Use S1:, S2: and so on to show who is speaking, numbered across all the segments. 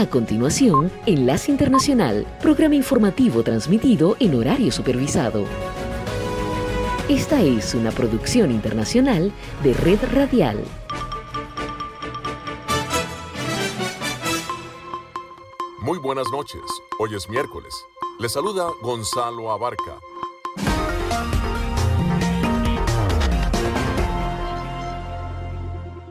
S1: A continuación, Enlace Internacional, programa informativo transmitido en horario supervisado. Esta es una producción internacional de Red Radial.
S2: Muy buenas noches. Hoy es miércoles. Le saluda Gonzalo Abarca.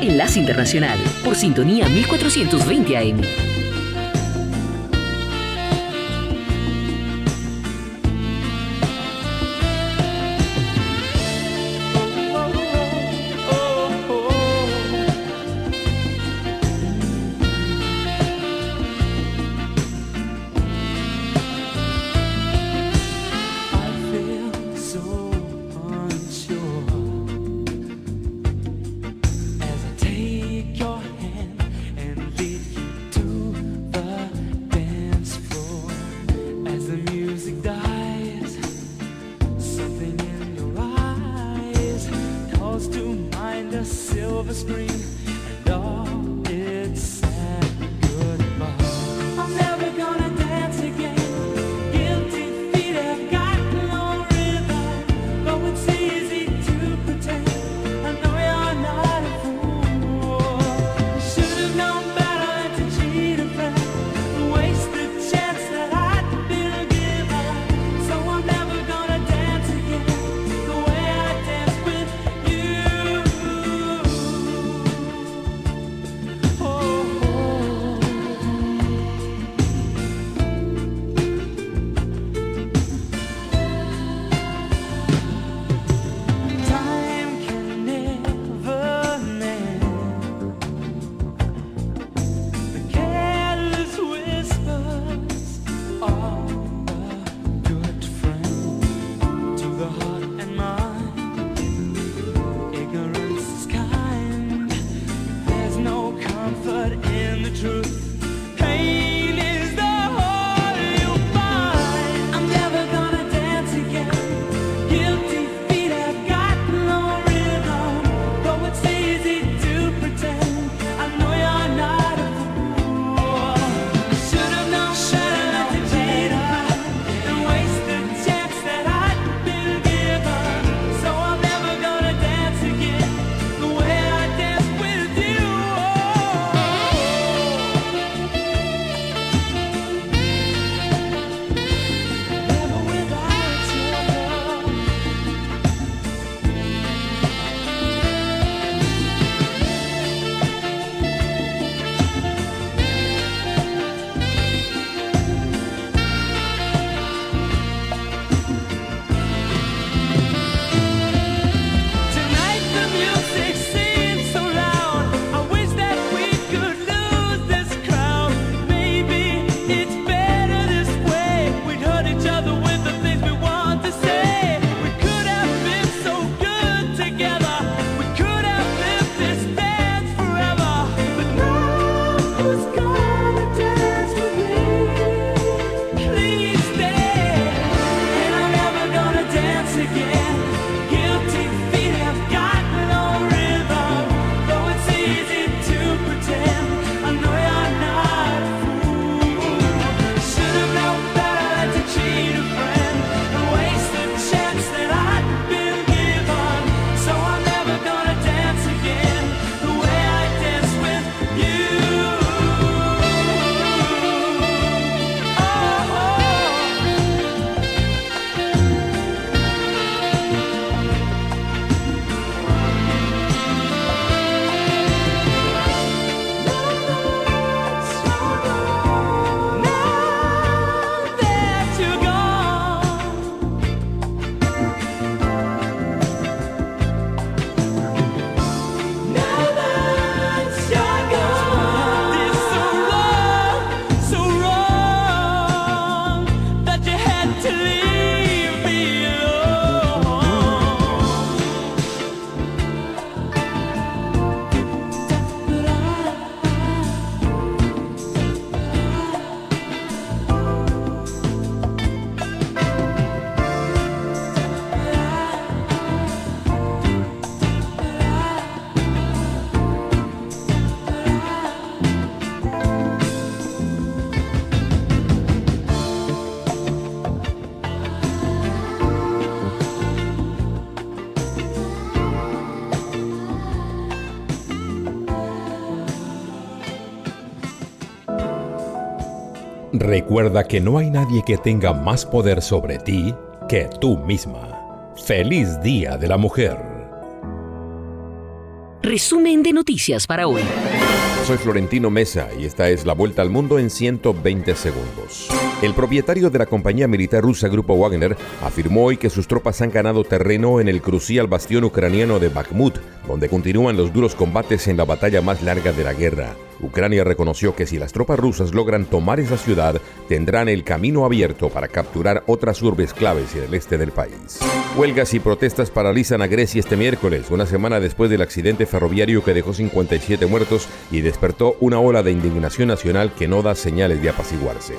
S1: Enlace Internacional, por sintonía 1420 AM.
S3: Recuerda que no hay nadie que tenga más poder sobre ti que tú misma. Feliz Día de la Mujer.
S1: Resumen de noticias para hoy.
S4: Soy Florentino Mesa y esta es la vuelta al mundo en 120 segundos. El propietario de la compañía militar rusa Grupo Wagner afirmó hoy que sus tropas han ganado terreno en el crucial bastión ucraniano de Bakhmut, donde continúan los duros combates en la batalla más larga de la guerra. Ucrania reconoció que si las tropas rusas logran tomar esa ciudad, tendrán el camino abierto para capturar otras urbes claves en el este del país. Huelgas y protestas paralizan a Grecia este miércoles, una semana después del accidente ferroviario que dejó 57 muertos y despertó una ola de indignación nacional que no da señales de apaciguarse.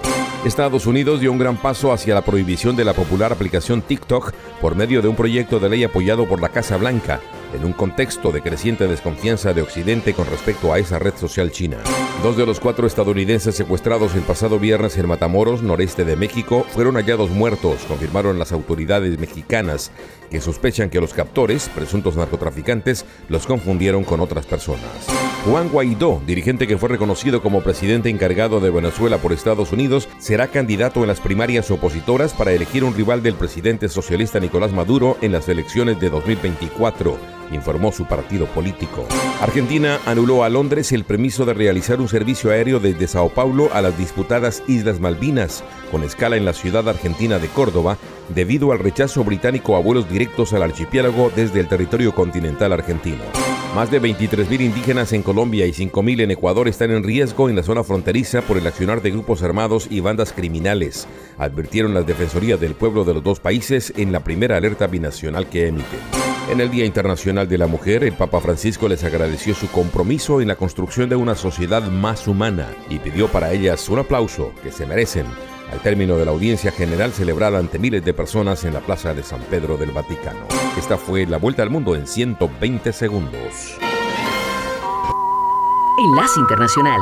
S4: Estados Unidos dio un gran paso hacia la prohibición de la popular aplicación TikTok por medio de un proyecto de ley apoyado por la Casa Blanca, en un contexto de creciente desconfianza de Occidente con respecto a esa red social china. Dos de los cuatro estadounidenses secuestrados el pasado viernes en Matamoros, noreste de México, fueron hallados muertos, confirmaron las autoridades mexicanas, que sospechan que los captores, presuntos narcotraficantes, los confundieron con otras personas. Juan Guaidó, dirigente que fue reconocido como presidente encargado de Venezuela por Estados Unidos, será candidato en las primarias opositoras para elegir un rival del presidente socialista Nicolás Maduro en las elecciones de 2024 informó su partido político. Argentina anuló a Londres el permiso de realizar un servicio aéreo desde Sao Paulo a las disputadas Islas Malvinas, con escala en la ciudad argentina de Córdoba, debido al rechazo británico a vuelos directos al archipiélago desde el territorio continental argentino. Más de 23.000 indígenas en Colombia y 5.000 en Ecuador están en riesgo en la zona fronteriza por el accionar de grupos armados y bandas criminales, advirtieron las defensorías del pueblo de los dos países en la primera alerta binacional que emiten. En el Día Internacional de la Mujer, el Papa Francisco les agradeció su compromiso en la construcción de una sociedad más humana y pidió para ellas un aplauso que se merecen al término de la audiencia general celebrada ante miles de personas en la Plaza de San Pedro del Vaticano. Esta fue la vuelta al mundo en 120 segundos.
S1: Enlace Internacional.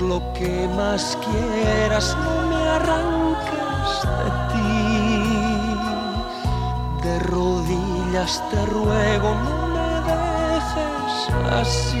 S5: Lo que más quieras, no me arranques de ti. De rodillas te ruego, no me dejes así.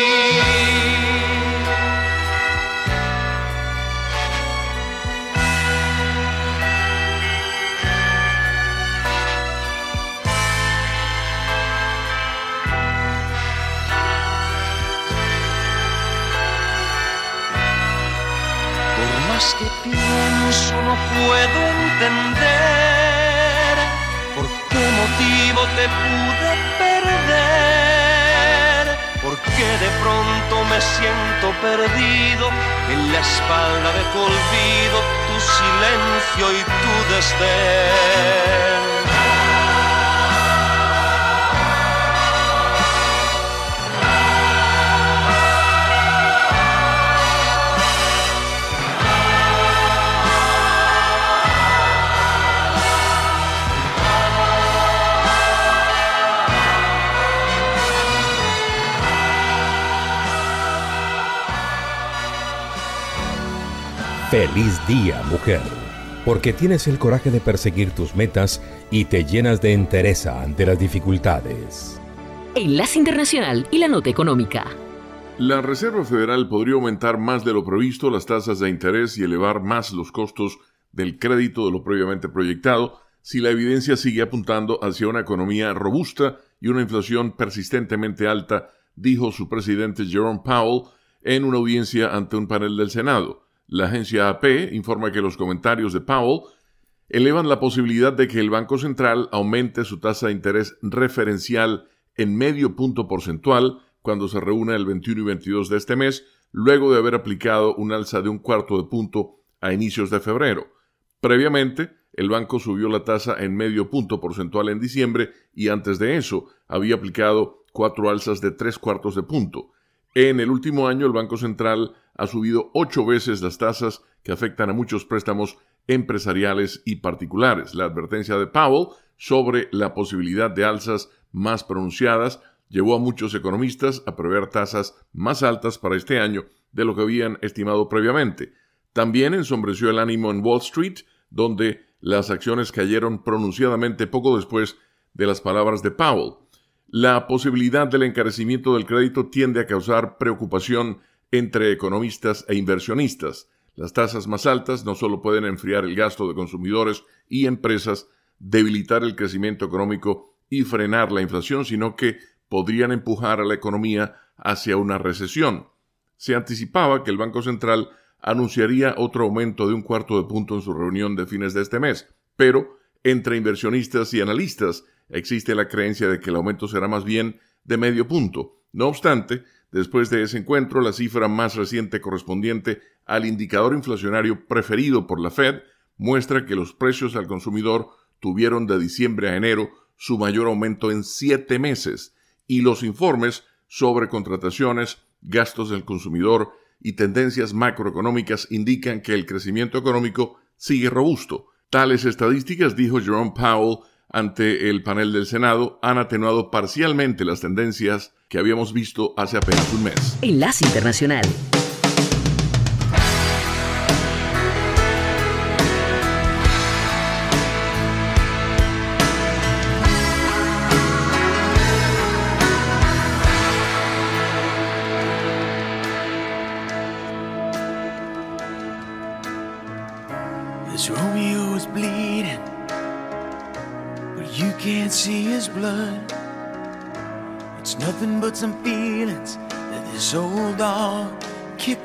S5: Que pienso no puedo entender por qué motivo te pude perder, porque de pronto me siento perdido en la espalda de tu olvido, tu silencio y tu desdén.
S3: Feliz día, mujer, porque tienes el coraje de perseguir tus metas y te llenas de entereza ante las dificultades.
S1: Enlace Internacional y la Nota Económica.
S6: La Reserva Federal podría aumentar más de lo previsto las tasas de interés y elevar más los costos del crédito de lo previamente proyectado si la evidencia sigue apuntando hacia una economía robusta y una inflación persistentemente alta, dijo su presidente Jerome Powell en una audiencia ante un panel del Senado. La agencia AP informa que los comentarios de Powell elevan la posibilidad de que el Banco Central aumente su tasa de interés referencial en medio punto porcentual cuando se reúne el 21 y 22 de este mes, luego de haber aplicado un alza de un cuarto de punto a inicios de febrero. Previamente, el banco subió la tasa en medio punto porcentual en diciembre y antes de eso había aplicado cuatro alzas de tres cuartos de punto. En el último año, el Banco Central ha subido ocho veces las tasas que afectan a muchos préstamos empresariales y particulares. La advertencia de Powell sobre la posibilidad de alzas más pronunciadas llevó a muchos economistas a prever tasas más altas para este año de lo que habían estimado previamente. También ensombreció el ánimo en Wall Street, donde las acciones cayeron pronunciadamente poco después de las palabras de Powell. La posibilidad del encarecimiento del crédito tiende a causar preocupación entre economistas e inversionistas. Las tasas más altas no solo pueden enfriar el gasto de consumidores y empresas, debilitar el crecimiento económico y frenar la inflación, sino que podrían empujar a la economía hacia una recesión. Se anticipaba que el Banco Central anunciaría otro aumento de un cuarto de punto en su reunión de fines de este mes, pero entre inversionistas y analistas existe la creencia de que el aumento será más bien de medio punto. No obstante, después de ese encuentro, la cifra más reciente correspondiente al indicador inflacionario preferido por la Fed muestra que los precios al consumidor tuvieron de diciembre a enero su mayor aumento en siete meses y los informes sobre contrataciones, gastos del consumidor y tendencias macroeconómicas indican que el crecimiento económico sigue robusto. Tales estadísticas, dijo Jerome Powell, ante el panel del Senado han atenuado parcialmente las tendencias que habíamos visto hace apenas un mes.
S1: Enlace Internacional.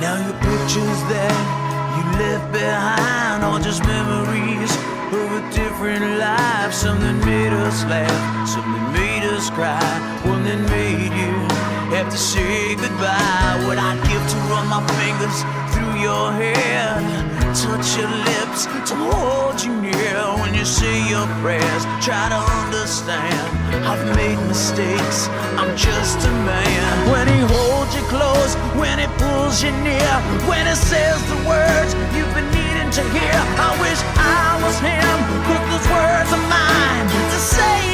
S7: Now your pictures that you left behind are just memories of a different life. Something made us laugh, something made us cry, one that made you have to say goodbye. What I'd give to run my fingers through your hair, touch your lips, to hold you near when you say your prayers. Try to understand, I've made mistakes, I'm just a man. When he holds you close, when he pulls you near, when he says the words you've been needing to hear. I wish I was him, but those words are mine to say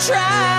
S7: try,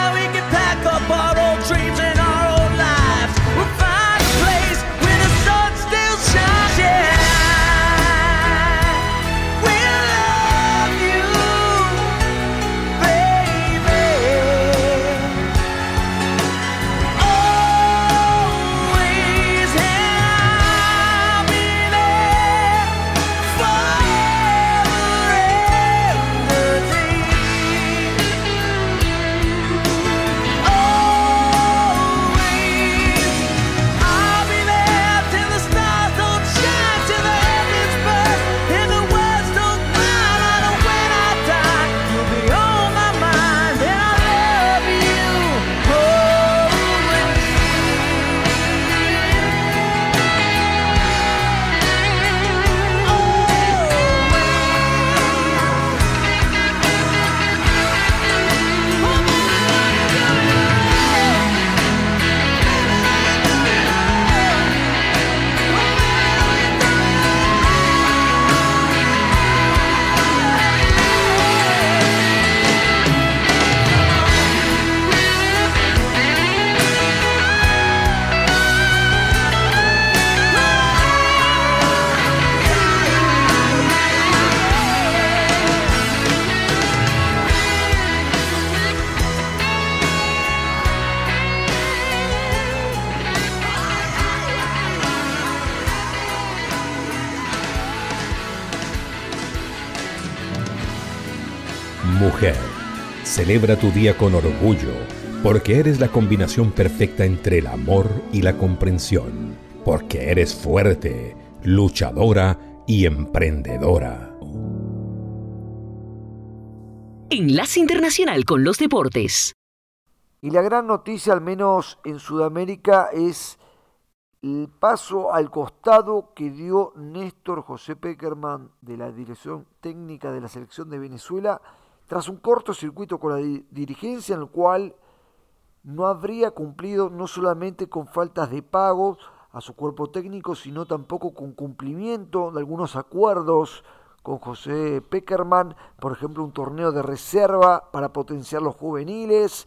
S3: mujer. Celebra tu día con orgullo, porque eres la combinación perfecta entre el amor y la comprensión, porque eres fuerte, luchadora y emprendedora.
S1: Enlace Internacional con los Deportes.
S8: Y la gran noticia, al menos en Sudamérica, es el paso al costado que dio Néstor José Peckerman de la dirección técnica de la selección de Venezuela tras un cortocircuito con la dirigencia en el cual no habría cumplido no solamente con faltas de pago a su cuerpo técnico, sino tampoco con cumplimiento de algunos acuerdos con José Peckerman, por ejemplo un torneo de reserva para potenciar los juveniles,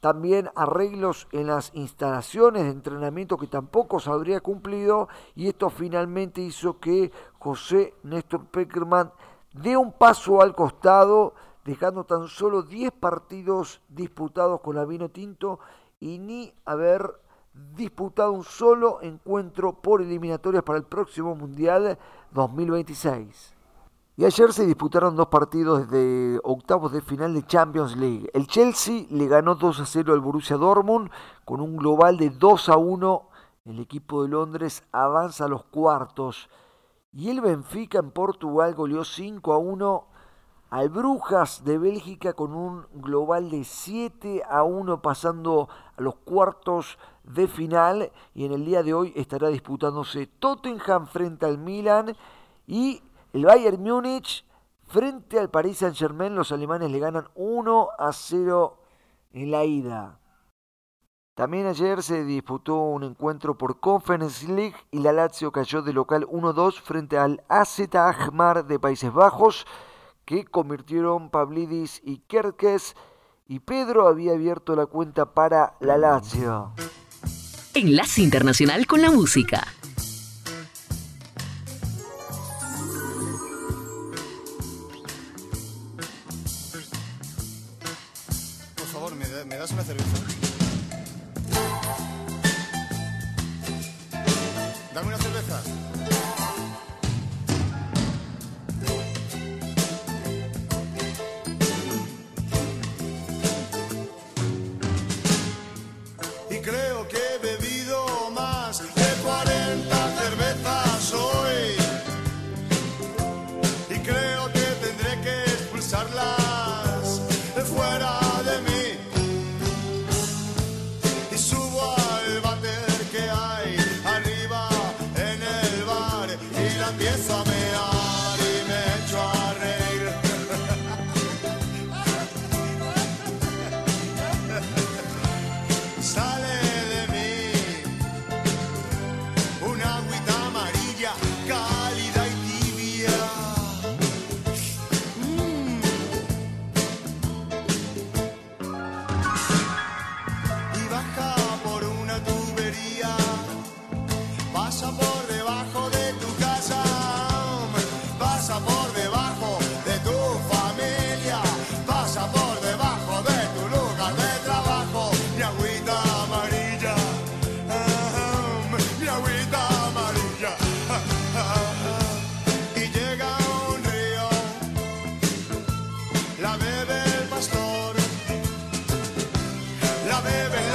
S8: también arreglos en las instalaciones de entrenamiento que tampoco se habría cumplido y esto finalmente hizo que José Néstor Peckerman dé un paso al costado dejando tan solo 10 partidos disputados con la Vino Tinto y ni haber disputado un solo encuentro por eliminatorias para el próximo Mundial 2026. Y ayer se disputaron dos partidos de octavos de final de Champions League. El Chelsea le ganó 2 a 0 al Borussia Dortmund con un global de 2 a 1. El equipo de Londres avanza a los cuartos. Y el Benfica en Portugal goleó 5 a 1 al Brujas de Bélgica con un global de 7 a 1 pasando a los cuartos de final. Y en el día de hoy estará disputándose Tottenham frente al Milan y el Bayern Múnich frente al Paris Saint-Germain, los alemanes le ganan 1 a 0 en la ida. También ayer se disputó un encuentro por Conference League y la Lazio cayó de local 1-2 frente al AZ Ahmar de Países Bajos, que convirtieron Pavlidis y Kerkes, y Pedro había abierto la cuenta para la Lazio.
S1: Enlace Internacional con la Música.
S9: una cerveza? La beben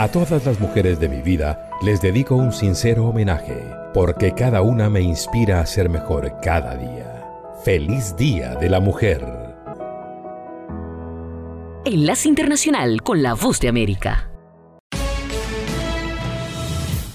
S9: A
S3: todas las mujeres de mi vida les dedico un sincero homenaje, porque cada una me inspira a ser mejor cada día. Feliz Día de la Mujer.
S1: Enlace Internacional con la Voz de América.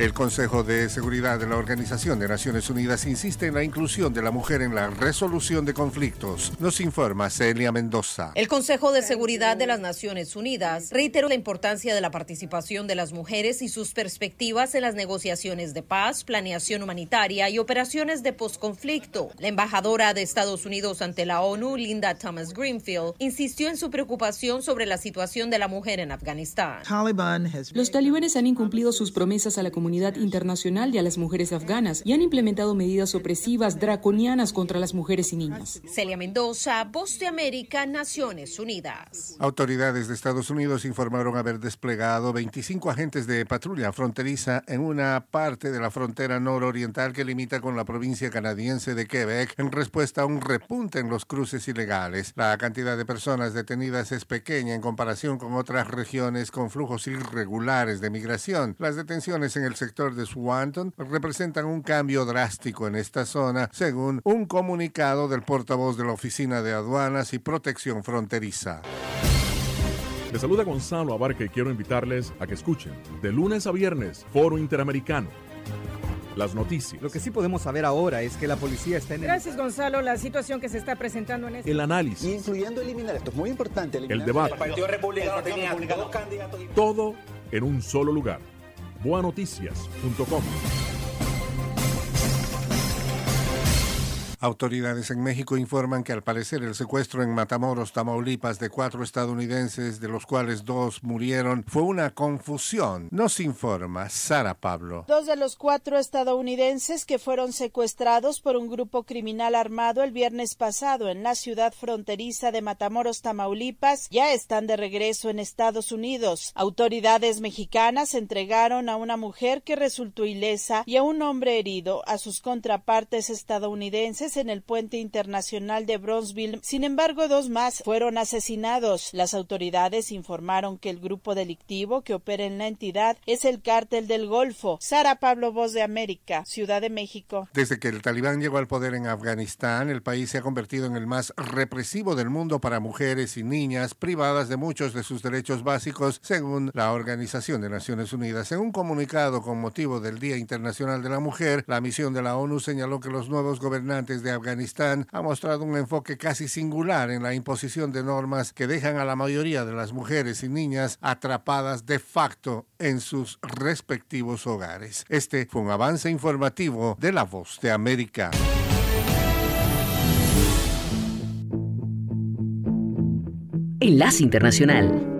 S10: El Consejo de Seguridad de la Organización de Naciones Unidas insiste en la inclusión de la mujer en la resolución de conflictos. Nos informa Celia Mendoza.
S11: El Consejo de Seguridad de las Naciones Unidas reiteró la importancia de la participación de las mujeres y sus perspectivas en las negociaciones de paz, planeación humanitaria y operaciones de posconflicto. La embajadora de Estados Unidos ante la ONU, Linda Thomas Greenfield, insistió en su preocupación sobre la situación de la mujer en Afganistán.
S12: Los talibanes han incumplido sus promesas a la comunidad internacional y a las mujeres afganas y han implementado medidas opresivas draconianas contra las mujeres y niñas.
S11: Celia Mendoza, Voz de América, Naciones Unidas.
S10: Autoridades de Estados Unidos informaron haber desplegado 25 agentes de patrulla fronteriza en una parte de la frontera nororiental que limita con la provincia canadiense de Quebec en respuesta a un repunte en los cruces ilegales. La cantidad de personas detenidas es pequeña en comparación con otras regiones con flujos irregulares de migración. Las detenciones en el sector de Swanton representan un cambio drástico en esta zona, según un comunicado del portavoz de la Oficina de Aduanas y Protección Fronteriza.
S6: Les saluda Gonzalo Abarca y quiero invitarles a que escuchen de lunes a viernes Foro Interamericano. Las noticias,
S2: Lo que sí podemos saber ahora es que la policía está en el...
S13: Gracias, Gonzalo. La situación que se está presentando en este...
S6: el análisis,
S14: Incluyendo eliminar, esto es muy importante,
S6: el
S14: eliminar
S6: debate,
S14: El Partido Republicano tenía dos candidatos.
S6: todo en un solo lugar. Boanoticias.com.
S10: Autoridades en México informan que al parecer el secuestro en Matamoros, Tamaulipas, de cuatro estadounidenses, de los cuales dos murieron, fue una confusión. Nos informa Sara Pablo.
S15: Dos de los cuatro estadounidenses que fueron secuestrados por un grupo criminal armado el viernes pasado en la ciudad fronteriza de Matamoros, Tamaulipas, ya están de regreso en Estados Unidos. Autoridades mexicanas entregaron a una mujer que resultó ilesa y a un hombre herido a sus contrapartes estadounidenses en el puente internacional de Bronzeville. Sin embargo, dos más fueron asesinados. Las autoridades informaron que el grupo delictivo que opera en la entidad es el Cártel del Golfo. Sara Pablo, Voz de América, Ciudad de México.
S10: Desde que el talibán llegó al poder en Afganistán, el país se ha convertido en el más represivo del mundo para mujeres y niñas privadas de muchos de sus derechos básicos, según la Organización de Naciones Unidas. En un comunicado con motivo del Día Internacional de la Mujer, la misión de la ONU señaló que los nuevos gobernantes de Afganistán han mostrado un enfoque casi singular en la imposición de normas que dejan a la mayoría de las mujeres y niñas atrapadas de facto en sus respectivos hogares. Este fue un avance informativo de La Voz de América.
S1: Enlace Internacional.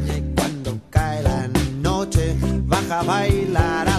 S16: bailar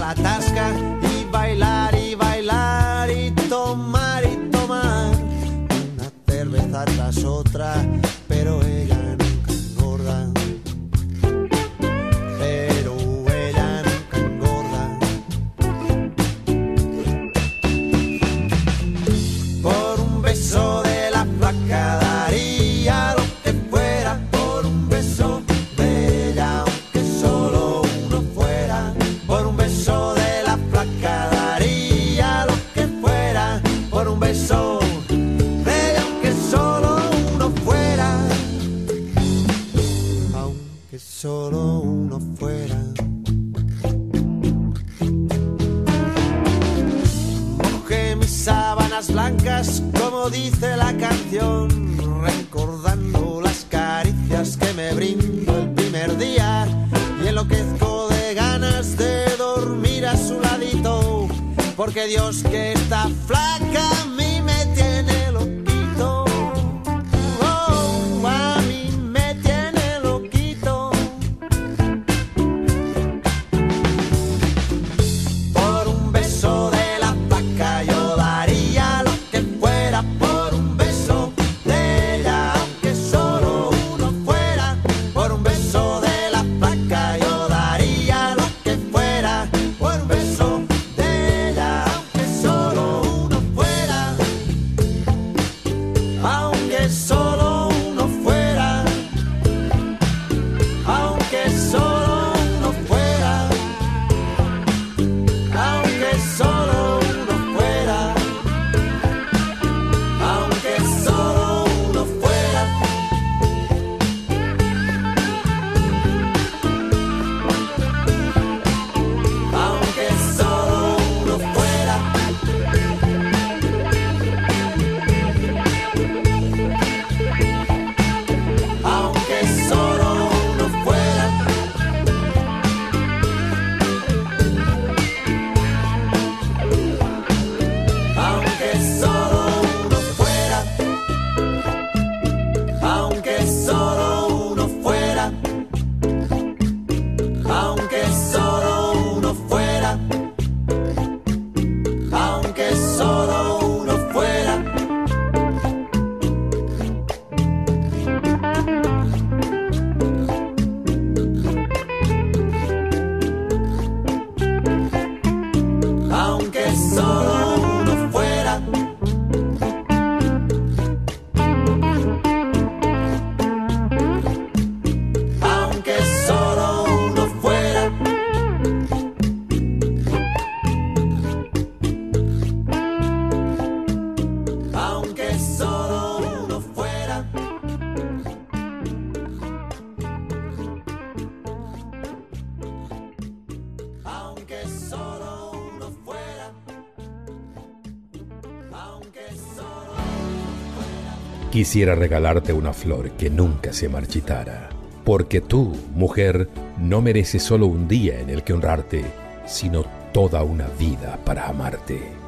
S3: Quisiera regalarte una flor que nunca se marchitara, porque tú, mujer, no mereces solo un día en el que honrarte, sino toda una vida para amarte.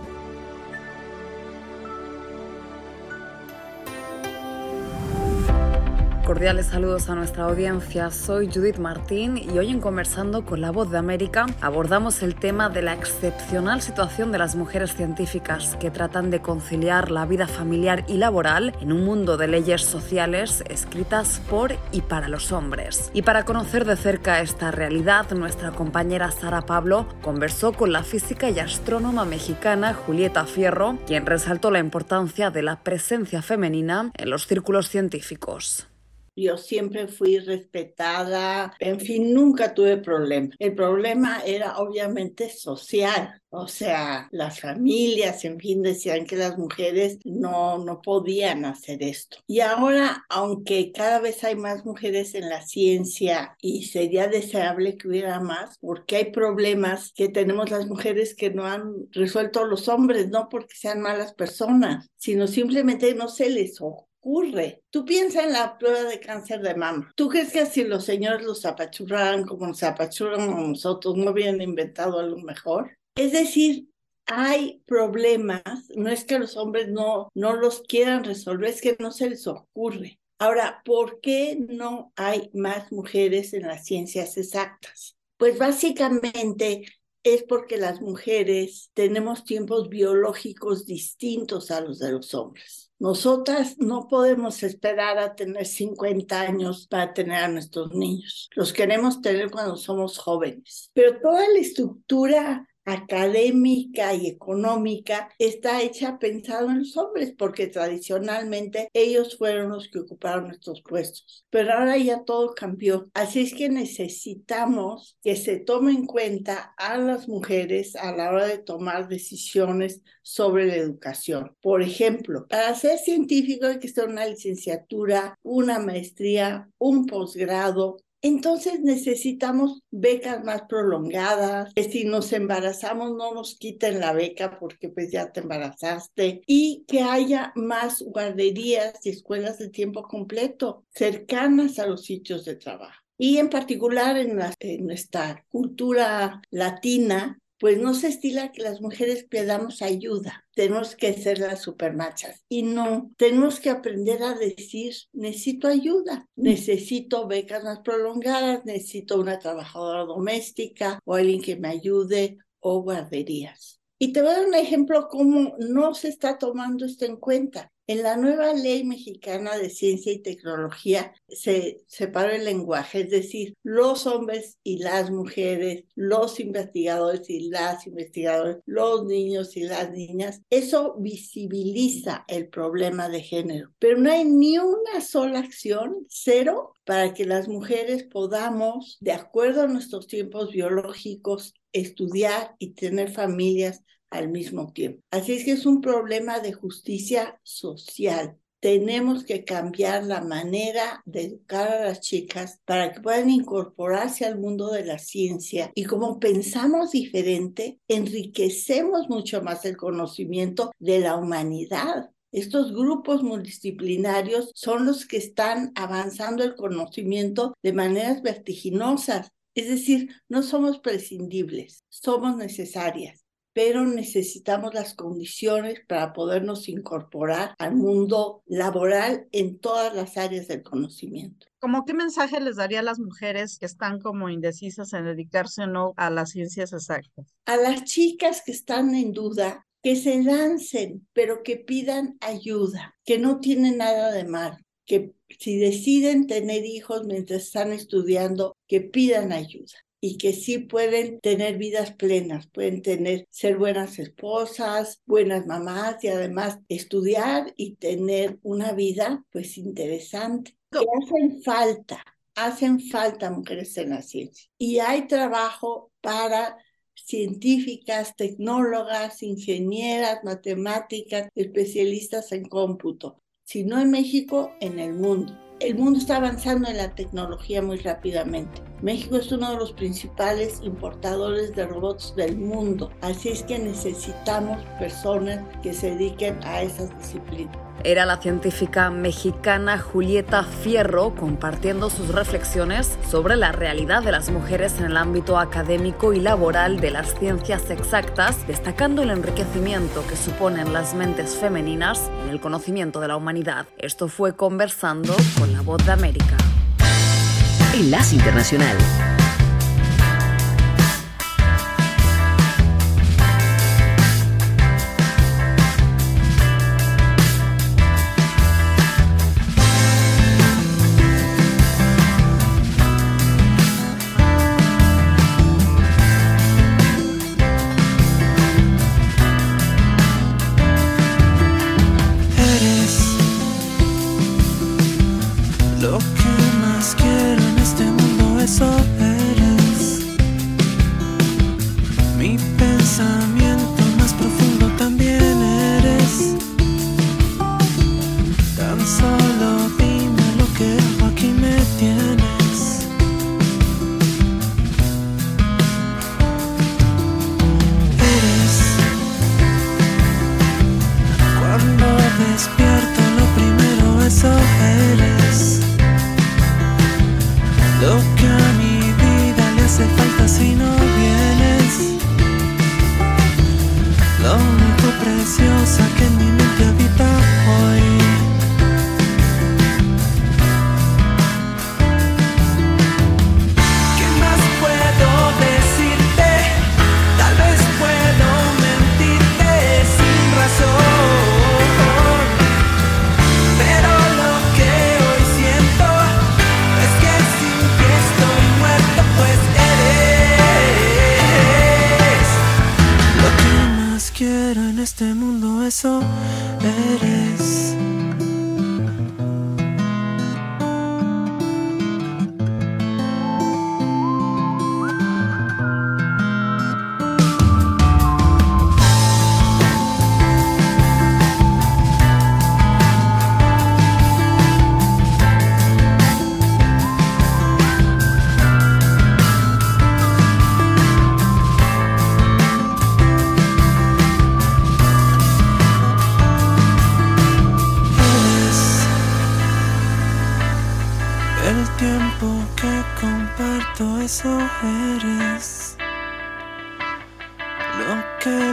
S17: Cordiales saludos a nuestra audiencia. Soy Judith Martín y hoy en Conversando con la Voz de América abordamos el tema de la excepcional situación de las mujeres científicas que tratan de conciliar la vida familiar y laboral en un mundo de leyes sociales escritas por y para los hombres. Y para conocer de cerca esta realidad, nuestra compañera Sara Pablo conversó con la física y astrónoma mexicana Julieta Fierro, quien resaltó la importancia de la presencia femenina en los círculos científicos.
S18: Yo siempre fui respetada, en fin, nunca tuve problema. El problema era obviamente social, o sea, las familias, en fin, decían que las mujeres no, no podían hacer esto. Y ahora, aunque cada vez hay más mujeres en la ciencia y sería deseable que hubiera más, porque hay problemas que tenemos las mujeres que no han resuelto los hombres, no porque sean malas personas, sino simplemente no se les ocurre ocurre. Tú piensas en la prueba de cáncer de mama. ¿Tú crees que si los señores los apachurran como nos apachurran a nosotros, no hubieran inventado algo mejor? Es decir, hay problemas, no es que los hombres no, no los quieran resolver, es que no se les ocurre. Ahora, ¿por qué no hay más mujeres en las ciencias exactas? Pues básicamente es porque las mujeres tenemos tiempos biológicos distintos a los de los hombres. Nosotras no podemos esperar a tener 50 años para tener a nuestros niños. Los queremos tener cuando somos jóvenes. Pero toda la estructura académica y económica está hecha pensado en los hombres, porque tradicionalmente ellos fueron los que ocuparon estos puestos. Pero ahora ya todo cambió. Así es que necesitamos que se tome en cuenta a las mujeres a la hora de tomar decisiones sobre la educación. Por ejemplo, para ser científico hay que estar una licenciatura, una maestría, un posgrado, entonces necesitamos becas más prolongadas, que si nos embarazamos no nos quiten la beca porque pues ya te embarazaste y que haya más guarderías y escuelas de tiempo completo cercanas a los sitios de trabajo. Y en particular en, en nuestra cultura latina, pues no se estila que las mujeres pedamos ayuda. Tenemos que ser las supermachas. Y no, tenemos que aprender a decir, necesito ayuda, necesito becas más prolongadas, necesito una trabajadora doméstica o alguien que me ayude o guarderías. Y te voy a dar un ejemplo cómo no se está tomando esto en cuenta. En la nueva ley mexicana de ciencia y tecnología se separa el lenguaje, es decir, los hombres y las mujeres, los investigadores y las investigadoras, los niños y las niñas. Eso visibiliza el problema de género, pero no hay ni una sola acción, cero, para que las mujeres podamos, de acuerdo a nuestros tiempos biológicos, estudiar y tener familias al mismo tiempo. Así es que es un problema de justicia social. Tenemos que cambiar la manera de educar a las chicas para que puedan incorporarse al mundo de la ciencia y como pensamos diferente, enriquecemos mucho más el conocimiento de la humanidad. Estos grupos multidisciplinarios son los que están avanzando el conocimiento de maneras vertiginosas. Es decir, no somos prescindibles, somos necesarias pero necesitamos las condiciones para podernos incorporar al mundo laboral en todas las áreas del conocimiento.
S19: ¿Cómo qué mensaje les daría a las mujeres que están como indecisas en dedicarse o no a las ciencias exactas?
S18: A las chicas que están en duda, que se lancen, pero que pidan ayuda, que no tiene nada de mal, que si deciden tener hijos mientras están estudiando, que pidan ayuda y que sí pueden tener vidas plenas, pueden tener, ser buenas esposas, buenas mamás y además estudiar y tener una vida pues interesante. Que hacen falta, hacen falta mujeres en la ciencia. Y hay trabajo para científicas, tecnólogas, ingenieras, matemáticas, especialistas en cómputo, si no en México, en el mundo el mundo está avanzando en la tecnología muy rápidamente. México es uno de los principales importadores de robots del mundo, así es que necesitamos personas que se dediquen a esas disciplinas.
S17: Era la científica mexicana Julieta Fierro compartiendo sus reflexiones sobre la realidad de las mujeres en el ámbito académico y laboral de las ciencias exactas, destacando el enriquecimiento que suponen las mentes femeninas en el conocimiento de la humanidad. Esto fue conversando con la voz de América.
S1: Enlace Internacional.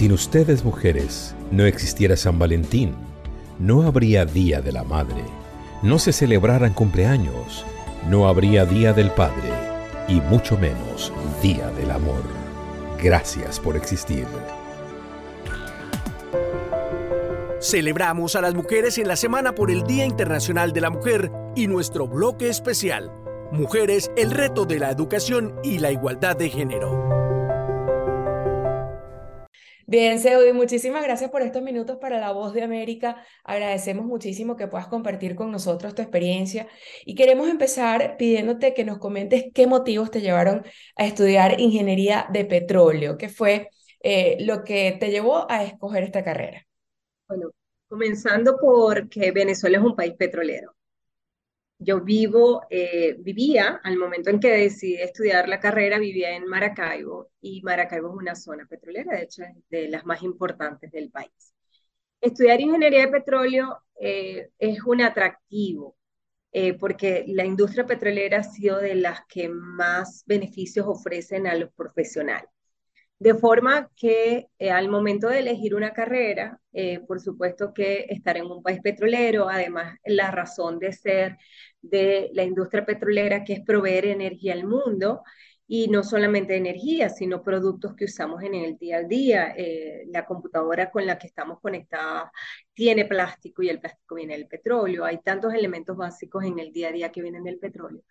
S3: Sin ustedes mujeres no existiera San Valentín, no habría Día de la Madre, no se celebraran cumpleaños, no habría Día del Padre y mucho menos Día del Amor. Gracias por existir.
S20: Celebramos a las mujeres en la semana por el Día Internacional de la Mujer y nuestro bloque especial, Mujeres, el reto de la educación y la igualdad de género.
S21: Bien, Seudi, muchísimas gracias por estos minutos para La Voz de América. Agradecemos muchísimo que puedas compartir con nosotros tu experiencia y queremos empezar pidiéndote que nos comentes qué motivos te llevaron a estudiar ingeniería de petróleo, qué fue eh, lo que te llevó a escoger esta carrera.
S22: Bueno, comenzando porque Venezuela es un país petrolero. Yo vivo, eh, vivía, al momento en que decidí estudiar la carrera, vivía en Maracaibo y Maracaibo es una zona petrolera, de hecho es de las más importantes del país. Estudiar ingeniería de petróleo eh, es un atractivo eh, porque la industria petrolera ha sido de las que más beneficios ofrecen a los profesionales. De forma que eh, al momento de elegir una carrera, eh, por supuesto que estar en un país petrolero, además la razón de ser de la industria petrolera, que es proveer energía al mundo, y no solamente energía, sino productos que usamos en el día a día. Eh, la computadora con la que estamos conectadas tiene plástico y el plástico viene del petróleo. Hay tantos elementos básicos en el día a día que vienen del petróleo.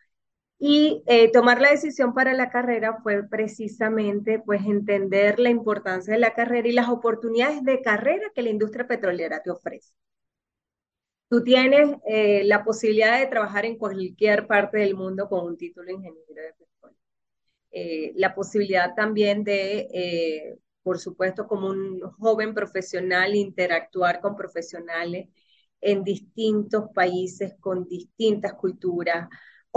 S22: Y eh, tomar la decisión para la carrera fue precisamente pues entender la importancia de la carrera y las oportunidades de carrera que la industria petrolera te ofrece. Tú tienes eh, la posibilidad de trabajar en cualquier parte del mundo con un título de ingeniero de petróleo. Eh, la posibilidad también de, por supuesto, como un joven profesional, interactuar con profesionales en distintos países, con distintas culturas,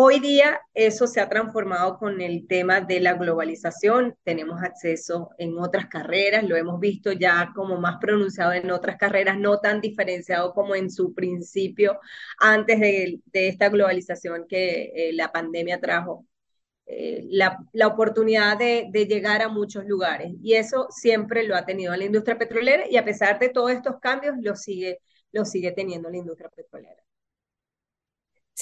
S22: Hoy día eso se ha transformado con el tema de la globalización. Tenemos acceso en otras carreras, lo hemos visto ya como más pronunciado en otras carreras, no tan diferenciado como en su principio antes de, esta globalización que eh, la pandemia trajo. Eh, la, oportunidad de, de, llegar a muchos lugares. Y eso siempre lo ha tenido la industria petrolera y a pesar de todos estos cambios, lo sigue, lo sigue teniendo la industria petrolera.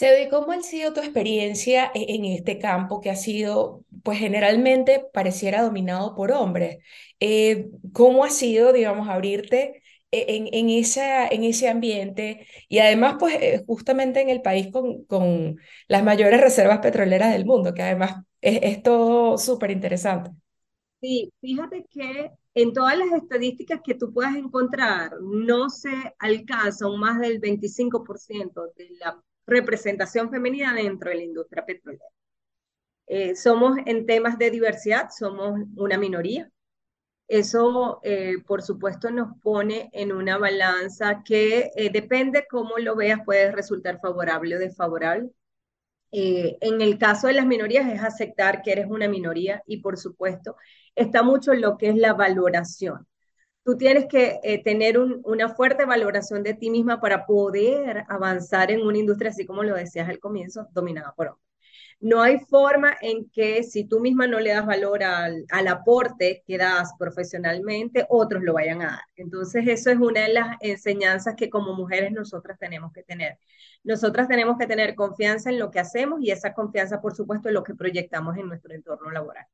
S21: Sebi, ¿cómo ha sido tu experiencia e-, en este campo que ha sido, pues generalmente pareciera dominado por hombres? Eh, ¿Cómo ha sido, digamos, abrirte e-, en, en, esa, en ese ambiente y además, pues eh, justamente en el país con, con las mayores reservas petroleras del mundo, que además es, es todo súper interesante?
S22: Sí, fíjate que en todas las estadísticas que tú puedas encontrar, no se alcanza un más del 25% de la representación femenina dentro de la industria petrolera. Eh, somos en temas de diversidad, somos una minoría. Eso, eh, por supuesto, nos pone en una balanza que eh, depende cómo lo veas, puede resultar favorable o desfavorable. en el caso de las minorías es aceptar que eres una minoría y, por supuesto, está mucho lo que es la valoración tú tienes que eh, tener una fuerte valoración de ti misma para poder avanzar en una industria, así como lo decías al comienzo, dominada por hombres. No hay forma en que si tú misma no le das valor al, al, aporte que das profesionalmente, otros lo vayan a dar. Entonces, eso es una de las enseñanzas que como mujeres nosotras tenemos que tener. Nosotras tenemos que tener confianza en lo que hacemos y esa confianza, por supuesto, en lo que proyectamos en nuestro entorno laboral.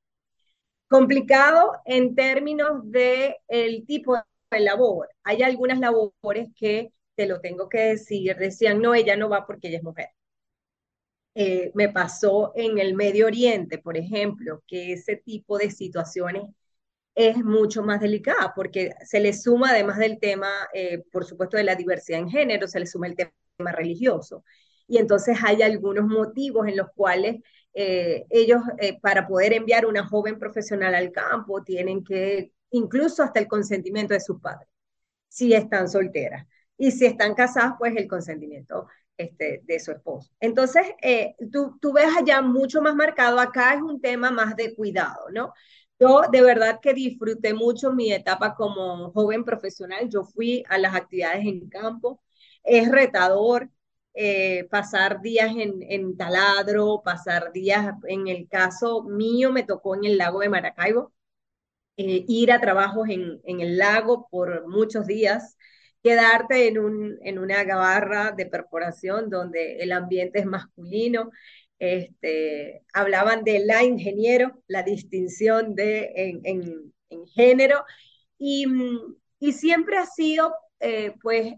S22: Complicado en términos de el tipo de labor. Hay algunas labores que, te lo tengo que decir, decían, no, ella no va porque ella es mujer. Eh, me pasó en el Medio Oriente, por ejemplo, que ese tipo de situaciones es mucho más delicada porque se le suma, además del tema, eh, por supuesto, de la diversidad en género, se le suma el tema religioso. Y entonces hay algunos motivos en los cuales eh, ellos eh, para poder enviar una joven profesional al campo tienen que, incluso hasta el consentimiento de sus padres, si están solteras. Y si están casadas, pues el consentimiento este, de su esposo. Entonces, eh, tú, tú ves allá mucho más marcado, acá es un tema más de cuidado, ¿no? Yo de verdad que disfruté mucho mi etapa como joven profesional. Yo fui a las actividades en campo. Es retador, eh, pasar días en, taladro, pasar días, en el caso mío me tocó en el lago de Maracaibo, eh, ir a trabajos en, el lago por muchos días, quedarte en, un, en una gabarra de perforación donde el ambiente es masculino. Este, hablaban de la ingeniero, la distinción de, en, en, género, y, y siempre ha sido eh, pues,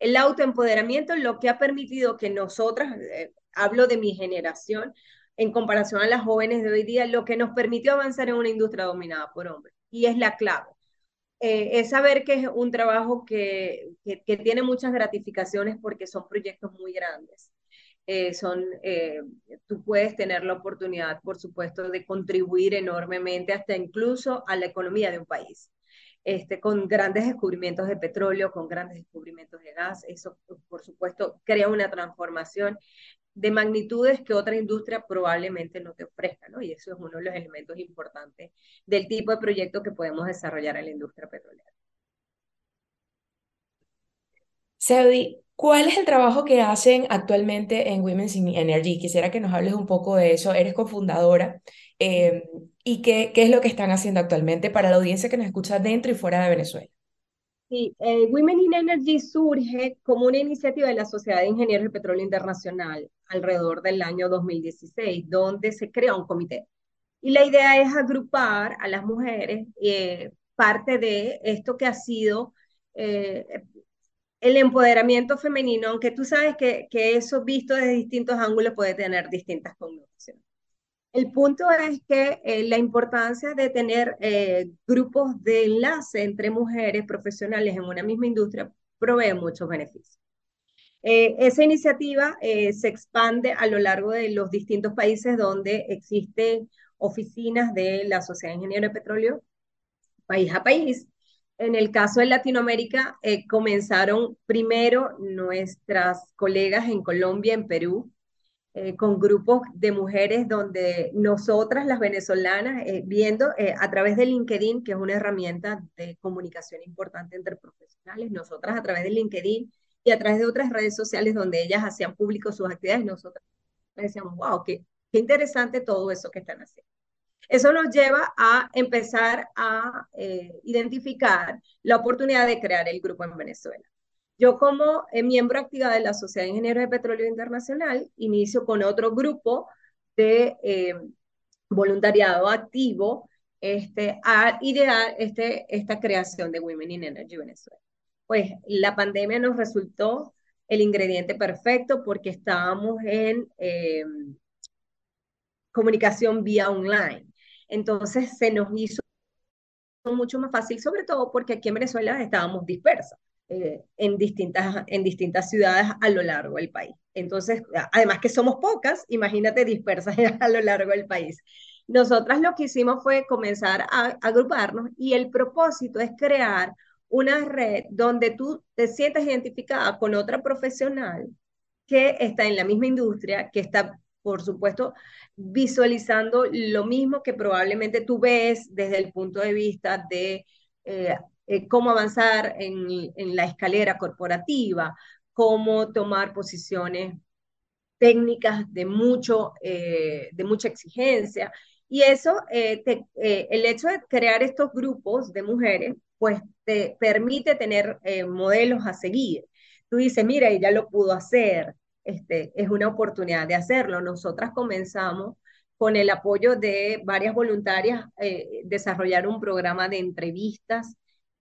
S22: el autoempoderamiento lo que ha permitido que nosotras, eh, hablo de mi generación, en comparación a las jóvenes de hoy día, lo que nos permitió avanzar en una industria dominada por hombres. Y es la clave. es saber que es un trabajo que, que, tiene muchas gratificaciones porque son proyectos muy grandes. son, tú puedes tener la oportunidad, por supuesto, de contribuir enormemente hasta incluso a la economía de un país este, con grandes descubrimientos de petróleo, con grandes descubrimientos de gas. Eso, por supuesto, crea una transformación de magnitudes que otra industria probablemente no te ofrezca, ¿no? Y eso es uno de los elementos importantes del tipo de proyecto que podemos desarrollar en la industria petrolera.
S21: Seudi, ¿cuál es el trabajo que hacen actualmente en Women's in Energy? Quisiera que nos hables un poco de eso. Eres cofundadora. Eh, ¿Y qué, qué es lo que están haciendo actualmente para la audiencia que nos escucha dentro y fuera de Venezuela?
S22: Sí, eh, Women in Energy surge como una iniciativa de la Sociedad de Ingenieros de Petróleo Internacional alrededor del año 2016, donde se creó un comité. Y la idea es agrupar a las mujeres, eh, parte de esto que ha sido eh, el empoderamiento femenino, aunque tú sabes que, que eso visto desde distintos ángulos puede tener distintas connotaciones. El punto es que eh, la importancia de tener eh, grupos de enlace entre mujeres profesionales en una misma industria provee muchos beneficios. Eh, esa iniciativa se expande a lo largo de los distintos países donde existen oficinas de la Sociedad de Ingenieros de Petróleo, país a país. En el caso de Latinoamérica, comenzaron primero nuestras colegas en Colombia, en Perú, eh, con grupos de mujeres donde nosotras, las venezolanas, eh, viendo eh, a través de LinkedIn, que es una herramienta de comunicación importante entre profesionales, nosotras a través de LinkedIn y a través de otras redes sociales donde ellas hacían público sus actividades, nosotras decíamos, wow, qué interesante todo eso que están haciendo. Eso nos lleva a empezar a identificar la oportunidad de crear el grupo en Venezuela. Yo como eh, miembro activa de la Sociedad de Ingenieros de Petróleo Internacional, inicio con otro grupo de eh, voluntariado activo este, a idear este, esta creación de Women in Energy Venezuela. Pues la pandemia nos resultó el ingrediente perfecto porque estábamos en eh, comunicación vía online. Entonces se nos hizo mucho más fácil, sobre todo porque aquí en Venezuela estábamos dispersas. Eh, en, distintas, en distintas ciudades a lo largo del país. Entonces, además que somos pocas, imagínate dispersas a lo largo del país. Nosotras lo que hicimos fue comenzar a, agruparnos y el propósito es crear una red donde tú te sientas identificada con otra profesional que está en la misma industria, que está, por supuesto, visualizando lo mismo que probablemente tú ves desde el punto de vista de eh, eh, cómo avanzar en, la escalera corporativa, cómo tomar posiciones técnicas de, mucho, eh, de mucha exigencia. Y eso, eh, el hecho de crear estos grupos de mujeres, pues te permite tener modelos a seguir. Tú dices, mira, ella lo pudo hacer, este, es una oportunidad de hacerlo. Nosotras comenzamos con el apoyo de varias voluntarias, desarrollar un programa de entrevistas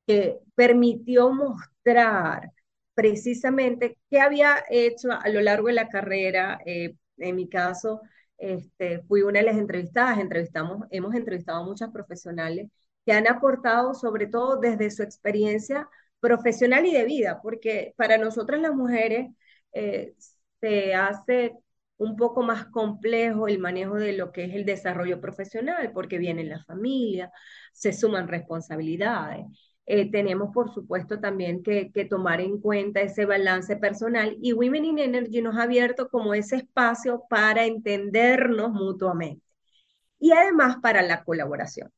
S22: que permitió mostrar precisamente qué había hecho a lo largo de la carrera. Eh, en mi caso, este, fui una de las entrevistadas, entrevistamos, hemos entrevistado a muchas profesionales que han aportado sobre todo desde su experiencia profesional y de vida, porque para nosotras las mujeres eh, se hace un poco más complejo el manejo de lo que es el desarrollo profesional, porque viene la familia, se suman responsabilidades. Eh, tenemos, por supuesto, también que, tomar en cuenta ese balance personal y Women in Energy nos ha abierto como ese espacio para entendernos mutuamente y además para la colaboración.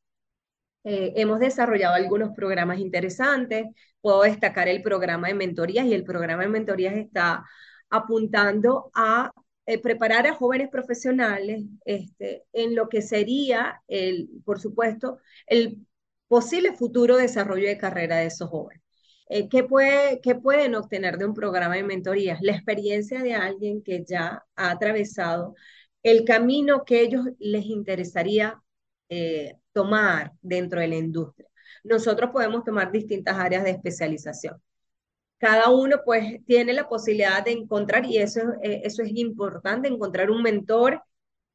S22: Eh, hemos desarrollado algunos programas interesantes. Puedo destacar el programa de mentorías y el programa de mentorías está apuntando a eh, preparar a jóvenes profesionales este, en lo que sería, el, por supuesto, el posible futuro desarrollo de carrera de esos jóvenes. Eh, ¿qué, puede, ¿Qué pueden obtener de un programa de mentorías? La experiencia de alguien que ya ha atravesado el camino que ellos les interesaría eh, tomar dentro de la industria. Nosotros podemos tomar distintas áreas de especialización. Cada uno pues tiene la posibilidad de encontrar, y eso, eh, eso es importante, encontrar un mentor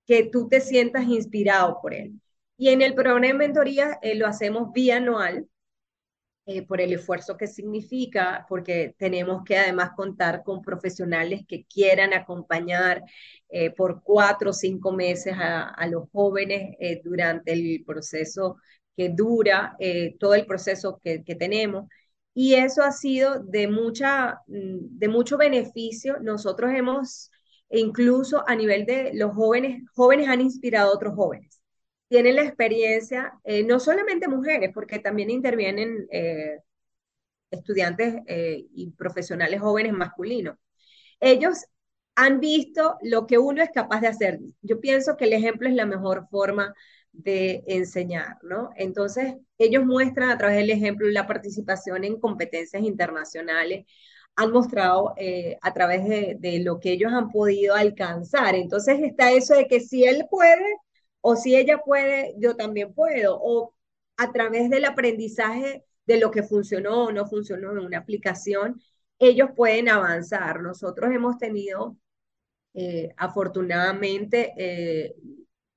S22: que tú te sientas inspirado por él. Y en el programa de mentoría eh, lo hacemos bianual, eh, por el esfuerzo que significa, porque tenemos que además contar con profesionales que quieran acompañar eh, por cuatro o cinco meses a, los jóvenes durante el proceso que dura, todo el proceso que, tenemos. Y eso ha sido de, mucha, mm, de mucho beneficio. Nosotros hemos, incluso a nivel de los jóvenes, jóvenes han inspirado a otros jóvenes tienen la experiencia, eh, no solamente mujeres, porque también intervienen eh, estudiantes eh, y profesionales jóvenes masculinos. Ellos han visto lo que uno es capaz de hacer. Yo pienso que el ejemplo es la mejor forma de enseñar, ¿no? Entonces, ellos muestran a través del ejemplo la participación en competencias internacionales, han mostrado a través de, de, lo que ellos han podido alcanzar. Entonces está eso de que si él puede, o si ella puede, yo también puedo, o a través del aprendizaje de lo que funcionó o no funcionó en una aplicación, ellos pueden avanzar. Nosotros hemos tenido, eh, afortunadamente, eh,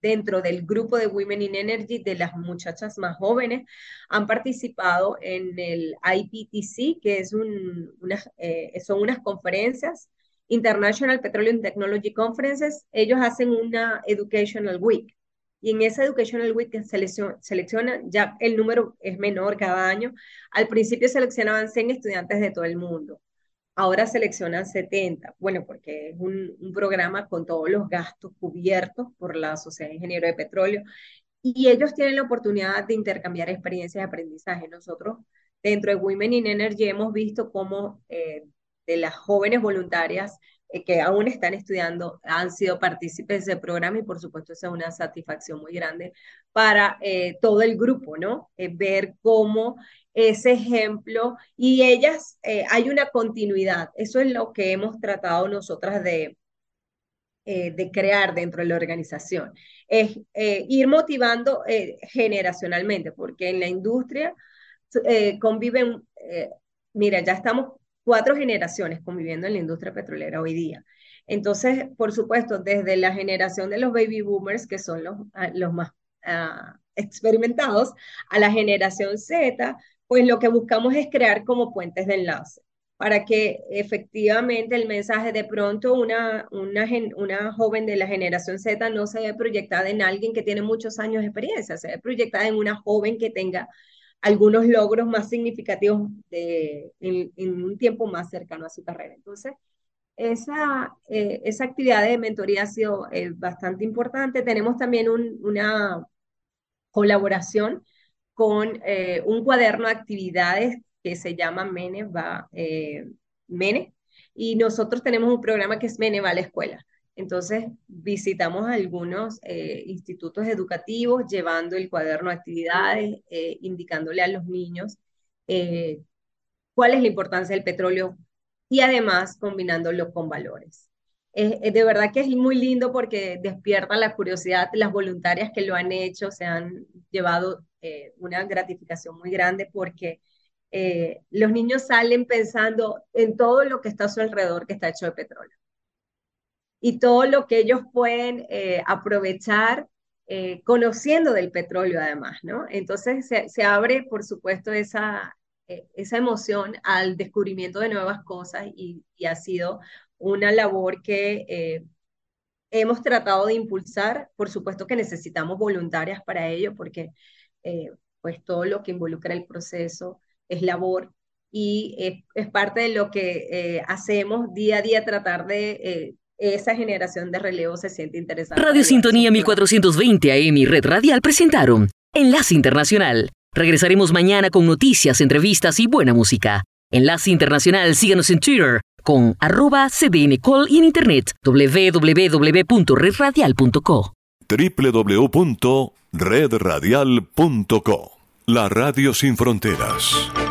S22: dentro del grupo de Women in Energy, de las muchachas más jóvenes, han participado en el IPTC, que es un, eh, son unas conferencias, International Petroleum Technology Conferences. Ellos hacen una Educational Week y en esa Educational Week que seleccionan, ya el número es menor cada año. Al principio seleccionaban 100 estudiantes de todo el mundo. Ahora seleccionan 70. Bueno, porque es un, programa con todos los gastos cubiertos por la Sociedad de Ingenieros de Petróleo. Y ellos tienen la oportunidad de intercambiar experiencias de aprendizaje. Nosotros, dentro de Women in Energy, hemos visto cómo eh, de las jóvenes voluntarias eh, que aún están estudiando han sido partícipes del programa y por supuesto es una satisfacción muy grande para eh, todo el grupo, ¿no? Ver cómo ese ejemplo y ellas, hay una continuidad. Eso es lo que hemos tratado nosotras de, de crear dentro de la organización. Es ir motivando generacionalmente, porque en la industria conviven, mira, ya estamos cuatro generaciones conviviendo en la industria petrolera hoy día. Entonces, por supuesto, desde la generación de los baby boomers, que son los, ah, los más ah, experimentados, a la generación Z, pues lo que buscamos es crear como puentes de enlace para que efectivamente el mensaje de pronto una, una, una joven de la generación Z no se ve proyectada en alguien que tiene muchos años de experiencia, se ve proyectada en una joven que tenga algunos logros más significativos de, en, un tiempo más cercano a su carrera. Entonces, esa, eh, esa actividad de mentoría ha sido eh, bastante importante. Tenemos también una colaboración con eh, un cuaderno de actividades que se llama Mene va, Mene, y nosotros tenemos un programa que es Mene va a la escuela. Entonces, visitamos algunos eh, institutos educativos llevando el cuaderno de actividades, eh, indicándole a los niños eh, cuál es la importancia del petróleo y además combinándolo con valores. De verdad que es muy lindo porque despierta la curiosidad. Las voluntarias que lo han hecho se han llevado una gratificación muy grande porque los niños salen pensando en todo lo que está a su alrededor que está hecho de petróleo y todo lo que ellos pueden eh, aprovechar eh, conociendo del petróleo además, ¿no? Entonces se, abre, por supuesto, esa, eh, esa emoción al descubrimiento de nuevas cosas y, ha sido una labor que hemos tratado de impulsar. Por supuesto que necesitamos voluntarias para ello porque pues todo lo que involucra el proceso es labor y es, parte de lo que hacemos día a día, tratar de esa generación de relevo se siente interesada.
S1: Radio Sintonía 1420 AM y Red Radial presentaron Enlace Internacional. Regresaremos mañana con noticias, entrevistas y buena música. Enlace Internacional, síganos en Twitter con arroba cdncall y en internet www.redradial.co.
S23: www.redradial.co La Radio Sin Fronteras.